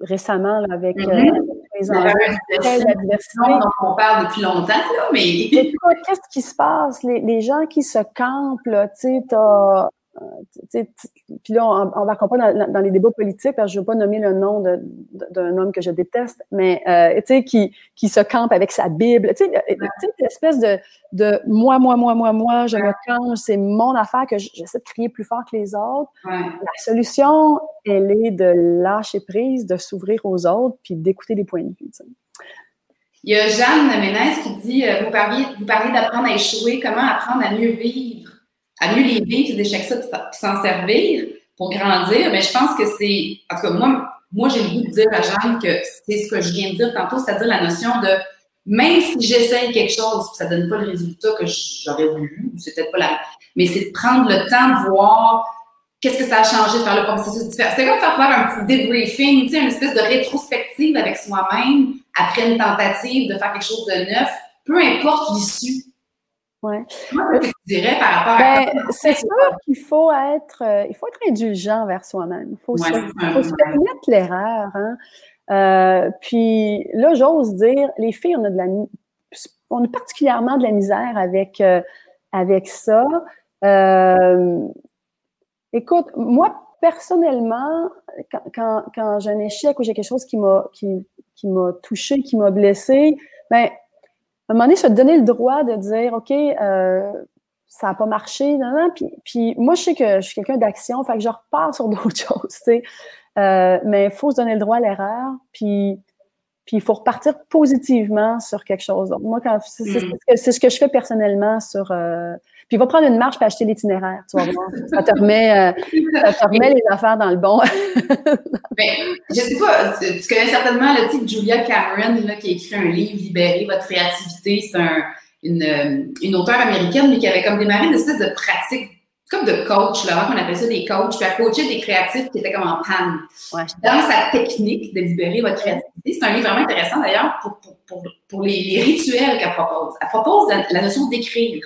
récemment, là, avec, mm-hmm. euh, les enjeux de la diversité. on parle depuis longtemps, là, mais... Qu'est-ce qui se passe? Les, les, gens qui se campent, tu sais, puis là, on, va comprendre dans, dans, les débats politiques, parce que je ne veux pas nommer le nom d'un homme que je déteste, mais euh, tu sais, qui, qui se campe avec sa Bible. Tu sais, l'espèce de, de moi, moi, moi, moi, moi, je me campe, c'est mon affaire que j'essaie de crier plus fort que les autres. La solution, elle est de lâcher prise, de s'ouvrir aux autres, puis d'écouter des points de vue. Il y a Jeanne Ménès qui dit euh, vous parliez, vous parliez d'apprendre à échouer, comment apprendre à mieux vivre? À mieux les vivre, ces échecs-là, puis s'en servir pour grandir, mais je pense que c'est, en tout cas, moi, moi, j'ai le goût de dire à Jeanne que c'est ce que je viens de dire tantôt, c'est-à-dire la notion de même si j'essaye quelque chose, ça donne pas le résultat que j'aurais voulu, ou c'est peut-être pas la, mais c'est de prendre le temps de voir qu'est-ce que ça a changé de faire le processus différent. C'est comme faire faire un petit debriefing, tu sais, une espèce de rétrospective avec soi-même après une tentative de faire quelque chose de neuf, peu importe l'issue. Ouais. tu dirais par rapport ben, C'est sûr qu'il faut être, euh, il faut être indulgent vers soi-même. Il faut, se, permettre l'erreur. Hein. Euh, puis là, j'ose dire, les filles, on a de la, on a particulièrement de la misère avec, euh, avec ça. écoute, moi, personnellement, quand, quand, j'ai un échec ou j'ai quelque chose qui m'a qui, qui m'a touché, qui m'a blessé, ben un moment donné, se donner le droit de dire, OK, euh, ça n'a pas marché, non, non. Puis, puis, moi, je sais que je suis quelqu'un d'action, fait que je repars sur d'autres choses, tu sais. Euh, mais il faut se donner le droit à l'erreur, puis puis il faut repartir positivement sur quelque chose. Donc, moi, quand c'est ce que je fais personnellement sur. Euh, puis va prendre une marche pour acheter l'itinéraire, tu vas voir. Ça te remet, euh, ça te remet les affaires dans le bon. ben, je sais pas, tu connais certainement le titre Julia Cameron là, qui a écrit un livre Libérer votre créativité. C'est un, une, euh, une auteure américaine, mais qui avait comme démarré une espèce de pratique comme de coach, là, on appelle ça des coachs, puis à coacher des créatifs qui étaient comme en panne. Dans sa technique de libérer votre créativité, c'est un livre vraiment intéressant d'ailleurs pour, pour, pour, les, les, rituels qu'elle propose. Elle propose la, notion d'écrire.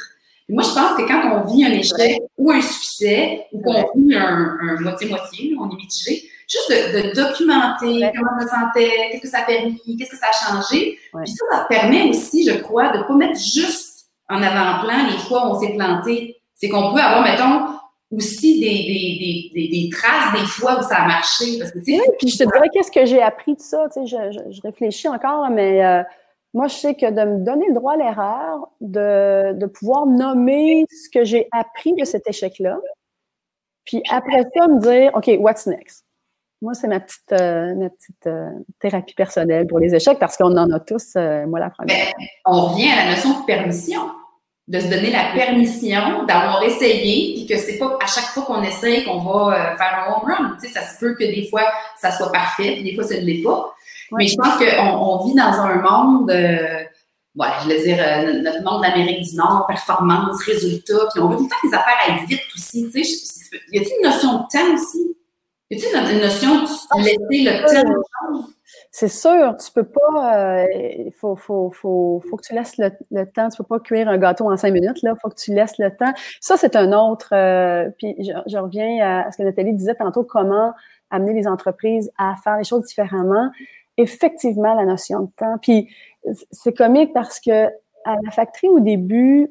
Moi, je pense que quand on vit un échec ou un succès, ou qu'on vit un moitié-moitié, on est mitigé, juste de, documenter comment on se sentait, qu'est-ce que ça a permis, qu'est-ce que ça a changé. Puis ça, ça permet aussi, je crois, de ne pas mettre juste en avant-plan les fois où on s'est planté c'est qu'on peut avoir, mettons, aussi des, des, des, traces des fois où ça a marché. Parce que, oui, puis je te dirais qu'est-ce que j'ai appris de ça? Tu sais, je, je, réfléchis encore, mais euh, moi, je sais que de me donner le droit à l'erreur, de, de pouvoir nommer ce que j'ai appris de cet échec-là, puis après ça, me dire, OK, what's next? Moi, c'est ma petite, euh, ma petite euh, thérapie personnelle pour les échecs parce qu'on en a tous, moi la première. Ben, on revient à la notion de permission de se donner la permission d'avoir essayé, puis que c'est pas à chaque fois qu'on essaye qu'on va euh, faire un home run. Tu sais, ça se peut que des fois, ça soit parfait, puis des fois, ça ne l'est pas. Mais je pense qu'on on vit dans un monde, euh, voilà, je veux dire, euh, notre monde d'Amérique du Nord, performance, résultat, puis on veut tout le temps que les affaires aillent vite aussi. Tu sais, y a-t-il une notion de temps aussi? Y a-t-il une notion de laisser le temps aux choses? C'est sûr, tu peux pas. Il euh, faut, faut, faut, faut, que tu laisses le, temps. Tu peux pas cuire un gâteau en cinq minutes. Là, faut que tu laisses le temps. Ça, c'est un autre. Euh, puis je, reviens à ce que Nathalie disait tantôt, comment amener les entreprises à faire les choses différemment. Effectivement, la notion de temps. Puis c'est comique parce que à la factory au début,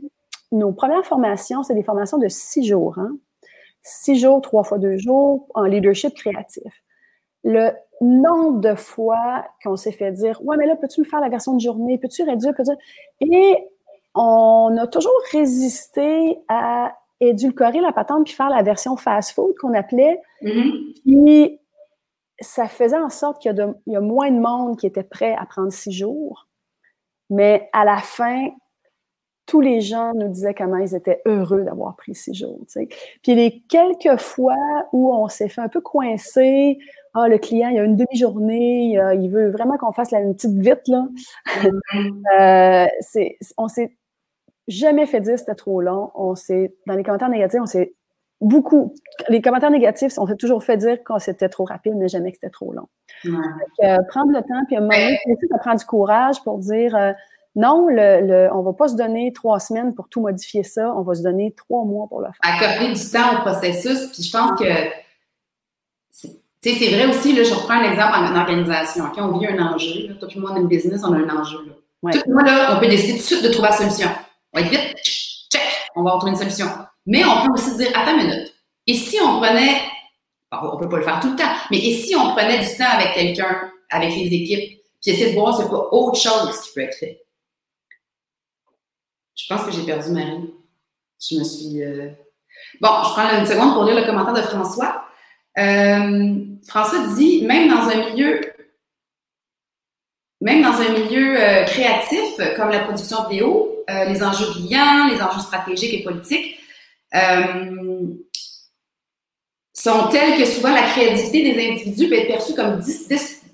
nos premières formations, c'est des formations de six jours. Hein? Six jours, trois fois deux jours en leadership créatif. Le nombre de fois qu'on s'est fait dire Ouais, mais là, peux-tu me faire la version de journée? Peux-tu réduire? Peux Et on a toujours résisté à édulcorer la patente puis faire la version fast-food qu'on appelait. Mm-hmm. Puis ça faisait en sorte qu'il y, a moins de monde qui était prêt à prendre six jours. Mais à la fin, tous les gens nous disaient comment ils étaient heureux d'avoir pris six jours. Puis les quelques fois où on s'est fait un peu coincer, ah, le client, il a une demi-journée, il veut vraiment qu'on fasse la, une petite vite, là. euh, c'est, on s'est jamais fait dire que c'était trop long. On s'est, dans les commentaires négatifs, on s'est beaucoup, les commentaires négatifs, on s'est toujours fait dire que c'était trop rapide, mais jamais que c'était trop long. Euh, prendre le temps, puis à un moment donné, ça prend du courage pour dire, euh, non, le, le, on va pas se donner trois semaines pour tout modifier ça, on va se donner trois mois pour le faire. Accorder du temps au processus, puis je pense que tu sais, c'est vrai aussi, là, je reprends un exemple en, organisation. OK, on vit un enjeu. Là, toi et moi, on a une business, on a un enjeu. Là. Ouais. Toi moi, là, on peut décider tout de suite de trouver la solution. On va être vite, check, on va trouver une solution. Mais on peut aussi dire, attends une minute. Et si on prenait, on peut pas le faire tout le temps, mais et si on prenait du temps avec quelqu'un, avec les équipes, puis essayer de voir c'est pas autre chose qui peut être fait? Je pense que j'ai perdu Marie. Je me suis. Euh, bon, je prends une seconde pour lire le commentaire de François. Euh, François dit même dans un milieu même dans un milieu euh, créatif comme la production vidéo, les enjeux clients, les enjeux stratégiques et politiques sont tels que souvent la créativité des individus peut être perçue comme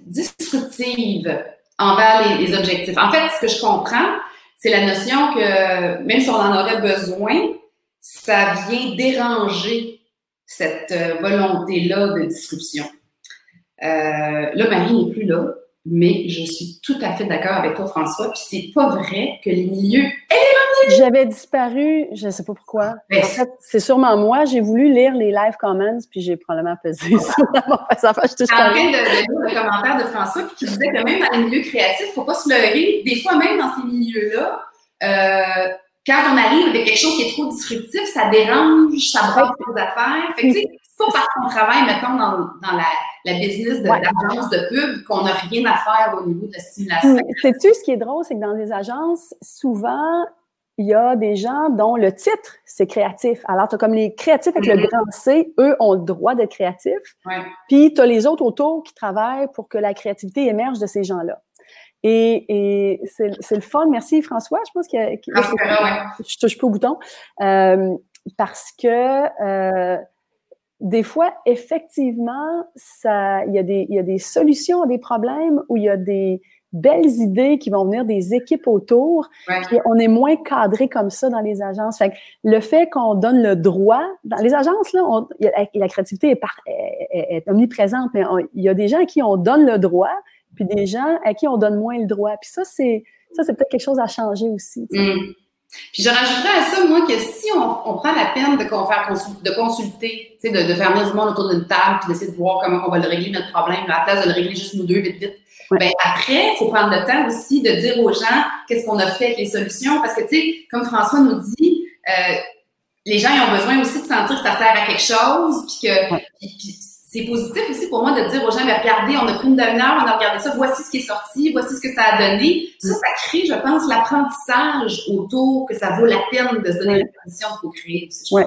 disruptive envers les, objectifs. En fait, ce que je comprends, c'est la notion que même si on en aurait besoin, ça vient déranger cette euh, volonté-là de disruption. Euh, là, Marie n'est plus là, mais je suis tout à fait d'accord avec toi, François. Puis c'est pas vrai que les milieux. J'avais disparu, je ne sais pas pourquoi. En fait, c'est sûrement moi. J'ai voulu lire les live comments, puis j'ai probablement pesé sur la mauvaise affaire. Je suis en train de, lire le commentaire de François, puis qui disait que même dans les milieux créatifs, il ne faut pas se leurrer. Des fois, même dans ces milieux-là, euh, quand on arrive avec quelque chose qui est trop disruptif, ça dérange, ça braque les affaires. Fait que, tu sais, c'est pas parce qu'on travaille, mettons, dans, dans la, la business de l'agence de pub qu'on n'a rien à faire au niveau de la stimulation. Sais-tu, ce qui est drôle, c'est que dans les agences, souvent, il y a des gens dont le titre, c'est créatif. Alors, tu as comme les créatifs avec le mm-hmm. grand C, eux ont le droit d'être créatifs. Puis, tu as les autres autour qui travaillent pour que la créativité émerge de ces gens-là. Et, c'est le fun. Merci François. Je pense que, je touche pas au bouton. Euh, parce que euh, des fois, effectivement, ça, il y, a des, il y a des solutions à des problèmes où il y a des, belles idées qui vont venir des équipes autour. Puis on est moins cadré comme ça dans les agences. Fait que le fait qu'on donne le droit, dans les agences, là, on, la créativité est, est, omniprésente, mais il y a des gens à qui on donne le droit, puis des gens à qui on donne moins le droit. Puis ça, c'est ça, c'est peut-être quelque chose à changer aussi. Mm. Puis je rajouterais à ça, moi, que si on, prend la peine de, faire de consulter, de, de faire venir du monde autour d'une table, puis d'essayer de voir comment on va le régler, notre problème, à la place de le régler juste nous deux, vite, vite, ben, après, il faut prendre le temps aussi de dire aux gens qu'est-ce qu'on a fait avec les solutions. Parce que, tu sais, comme François nous dit, euh, les gens ils ont besoin aussi de sentir que ça sert à quelque chose, puis que c'est positif aussi pour moi de dire aux gens, ben, regardez, on a pris une demi-heure, on a regardé ça, voici ce qui est sorti, voici ce que ça a donné. Ça, ça crée, je pense, l'apprentissage autour que ça vaut la peine de se donner la permission de co-créer. Oui.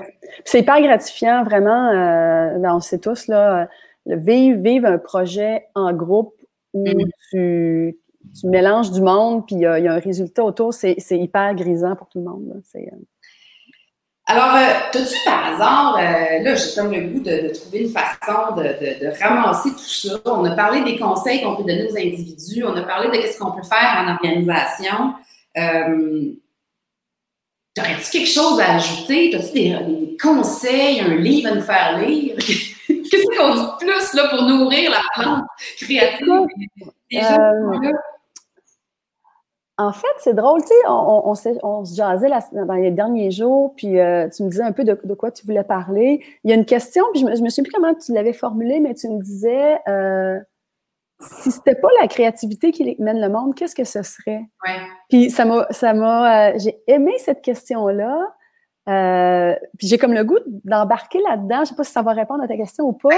C'est hyper gratifiant, vraiment. Euh, on sait tous, là, vivre, vivre un projet en groupe où mm. tu, mélanges du monde, puis il y, a un résultat autour, c'est hyper grisant pour tout le monde. Là. Euh, Alors, euh, as-tu par hasard, euh, là, j'ai comme le goût de, trouver une façon de, ramasser tout ça. On a parlé des conseils qu'on peut donner aux individus, on a parlé de ce qu'on peut faire en organisation. Euh, T'aurais-tu quelque chose à ajouter? As-tu des, des, conseils, un livre à nous faire lire? Qu'est-ce qu'on dit plus là, pour nourrir la plante créative? Euh, en fait, c'est drôle, tu sais, on, se jasait dans les derniers jours, puis euh, tu me disais un peu de, quoi tu voulais parler. Il y a une question, puis je me, me souviens plus comment tu l'avais formulée, mais tu me disais, euh, si c'était pas la créativité qui mène le monde, qu'est-ce que ce serait? Ouais. Puis ça m'a, ça m'a, euh, j'ai aimé cette question-là. Euh, puis j'ai comme le goût d'embarquer là-dedans. Je sais pas si ça va répondre à ta question ou pas.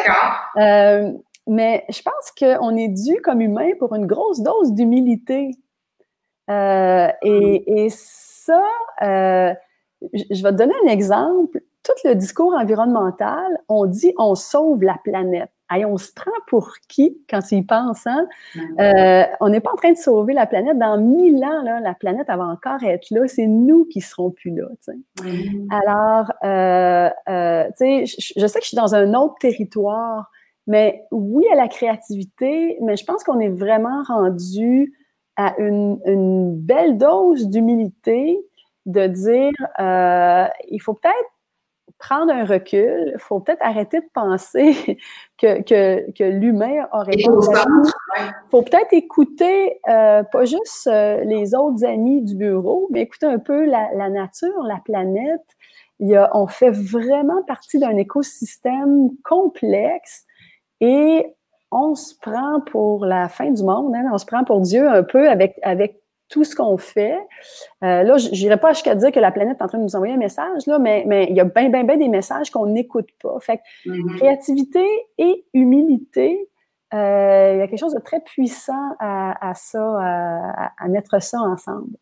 Euh, mais je pense qu'on est dû comme humain pour une grosse dose d'humilité. Euh, et, et, ça, euh, je vais te donner un exemple. Tout le discours environnemental, on dit on sauve la planète on se prend pour qui quand tu y penses? Hein? Euh, on n'est pas en train de sauver la planète. Dans mille ans, là, la planète va encore être là. C'est nous qui serons plus là. Alors, euh, euh, je, je sais que je suis dans un autre territoire, mais oui à la créativité, mais je pense qu'on est vraiment rendu à une, une belle dose d'humilité de dire il faut peut-être prendre un recul. Il faut peut-être arrêter de penser que, que, que l'humain aurait Il faut peut-être écouter euh, pas juste euh, les autres amis du bureau, mais écouter un peu la, la nature, la planète. Il y a, on fait vraiment partie d'un écosystème complexe et on se prend pour la fin du monde, hein? on se prend pour Dieu un peu avec, avec tout ce qu'on fait. Euh, là, je n'irai pas jusqu'à dire que la planète est en train de nous envoyer un message, là, mais, mais il y a bien, bien, bien des messages qu'on n'écoute pas. Fait que mm-hmm. créativité et humilité, euh, il y a quelque chose de très puissant à, ça, à, mettre ça ensemble.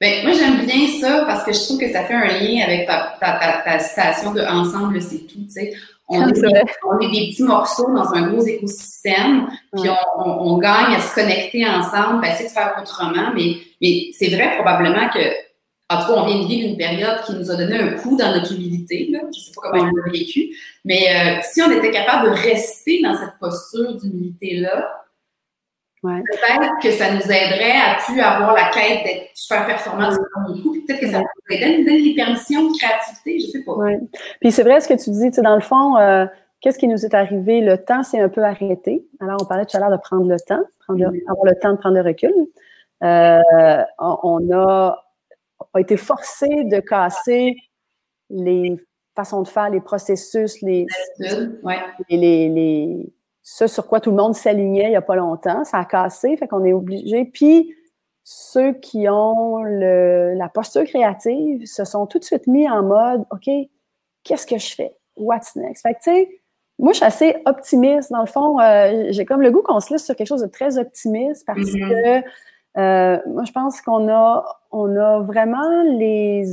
Bien, moi, j'aime bien ça parce que je trouve que ça fait un lien avec ta, ta, ta, citation de Ensemble, c'est tout. Tu sais. On, est des, on, est des, petits morceaux dans un gros écosystème, puis on, on, gagne à se connecter ensemble, essayer de faire autrement. Mais, mais c'est vrai probablement que, en tout cas, on vient de vivre une période qui nous a donné un coup dans notre humilité. Là. Je ne sais pas comment on l'a vécu. Mais euh, si on était capable de rester dans cette posture d'humilité-là, Peut-être que ça nous aiderait à plus avoir la quête d'être super performant du premier coup. Peut-être que ça nous aiderait, nous donner les permissions de créativité, je sais pas. Ouais. Puis c'est vrai ce que tu dis, tu sais, dans le fond, euh, qu'est-ce qui nous est arrivé? Le temps s'est un peu arrêté. Alors, on parlait tout à l'heure de prendre le temps, prendre avoir le temps de prendre le recul. Euh, on, a, été forcé de casser les façons de faire, les processus, les, les, les ce sur quoi tout le monde s'alignait il n'y a pas longtemps. Ça a cassé, fait qu'on est obligé. Puis, ceux qui ont la posture créative se sont tout de suite mis en mode OK, qu'est-ce que je fais? What's next? Fait que, tu sais, moi, je suis assez optimiste. Dans le fond, euh, j'ai comme le goût qu'on se laisse sur quelque chose de très optimiste parce mm-hmm. que euh, moi, je pense qu'on a, on a vraiment les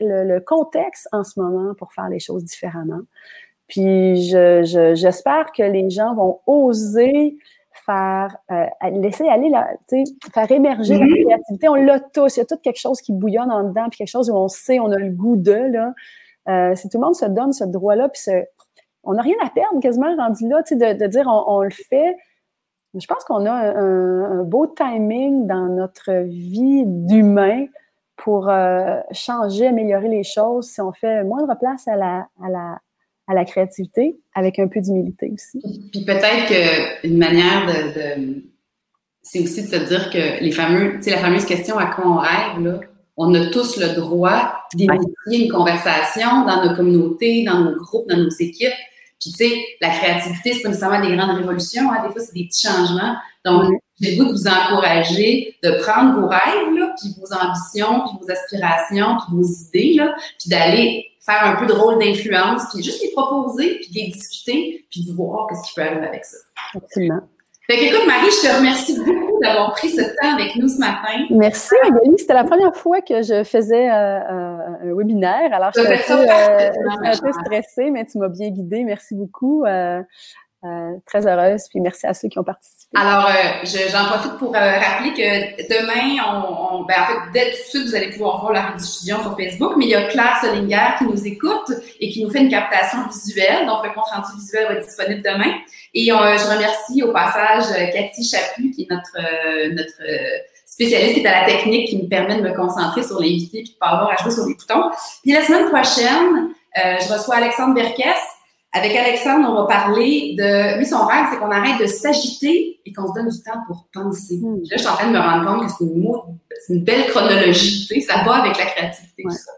le, contexte en ce moment pour faire les choses différemment. Puis je, j'espère que les gens vont oser faire, euh, laisser aller, la, faire émerger la créativité. On l'a tous. Il y a tout quelque chose qui bouillonne en dedans, puis quelque chose où on sait, on a le goût de, là. Euh, si tout le monde se donne ce droit-là, puis on n'a rien à perdre quasiment rendu là, de, de dire on, le fait. Je pense qu'on a un, beau timing dans notre vie d'humain pour euh, changer, améliorer les choses si on fait moindre place à la, à la, à la créativité avec un peu d'humilité aussi. Puis peut-être qu'une manière de, c'est aussi de se dire que les fameux, tu sais, la fameuse question à quoi on rêve, là, on a tous le droit d'initier une conversation dans nos communautés, dans nos groupes, dans nos équipes. Puis, tu sais, la créativité, c'est pas nécessairement des grandes révolutions, hein, des fois, c'est des petits changements. Donc, j'ai le goût de vous encourager de prendre vos rêves, là, puis vos ambitions, puis vos aspirations, puis vos idées, là, puis d'aller faire un peu de rôle d'influence, puis juste les proposer, puis les discuter, puis de voir qu'est-ce qui peut arriver avec ça. Absolument. Fait écoute, Marie, je te remercie beaucoup d'avoir pris ce temps avec nous ce matin. Merci, Magali. C'était la première fois que je faisais euh, euh, un webinaire. Alors, je suis un, peu stressée, mais tu m'as bien guidée. Merci beaucoup. Euh, euh, très heureuse, puis merci à ceux qui ont participé. Alors, euh, j'en profite pour euh, rappeler que demain, on, on, ben, en fait, dès tout de suite, vous allez pouvoir voir la rediffusion sur Facebook, mais il y a Claire Solinger qui nous écoute et qui nous fait une captation visuelle, donc le compte rendu visuel va être disponible demain. Et je remercie au passage Cathy Chaput, qui est notre, notre spécialiste qui est à la technique, qui me permet de me concentrer sur l'invité et de pas avoir à jouer sur les boutons. Puis la semaine prochaine, je reçois Alexandre Berkes, avec Alexandre, on va parler de. Lui, son rêve, c'est qu'on arrête de s'agiter et qu'on se donne du temps pour penser. Hmm. Là, je suis en train de me rendre compte que c'est une, une, belle chronologie. Tu sais, ça va avec la créativité, tout ça.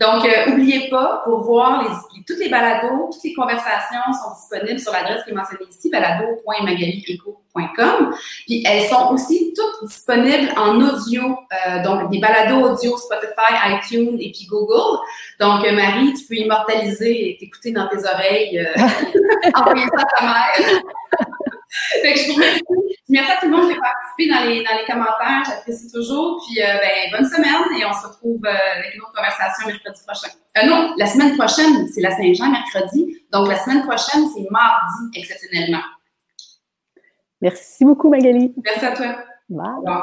Donc, euh, oubliez pas, pour voir les, toutes les balados, toutes les conversations sont disponibles sur l'adresse qui est mentionnée ici, balado.magalieco.com. Puis elles sont aussi toutes disponibles en audio, euh, donc des balados audio Spotify, iTunes et puis Google. Donc, euh, Marie, tu peux immortaliser et t'écouter dans tes oreilles, euh, envoyer ça à ta mère. fait que je vous remercie. Merci à tout le monde qui a participé dans les, dans les commentaires. J'apprécie toujours. Puis, euh, ben, bonne semaine et on se retrouve euh, avec une autre conversation mercredi prochain. Euh, non, la semaine prochaine, c'est la Saint-Jean mercredi. Donc, la semaine prochaine, c'est mardi, exceptionnellement. Merci beaucoup, Magali. Merci à toi. Bye.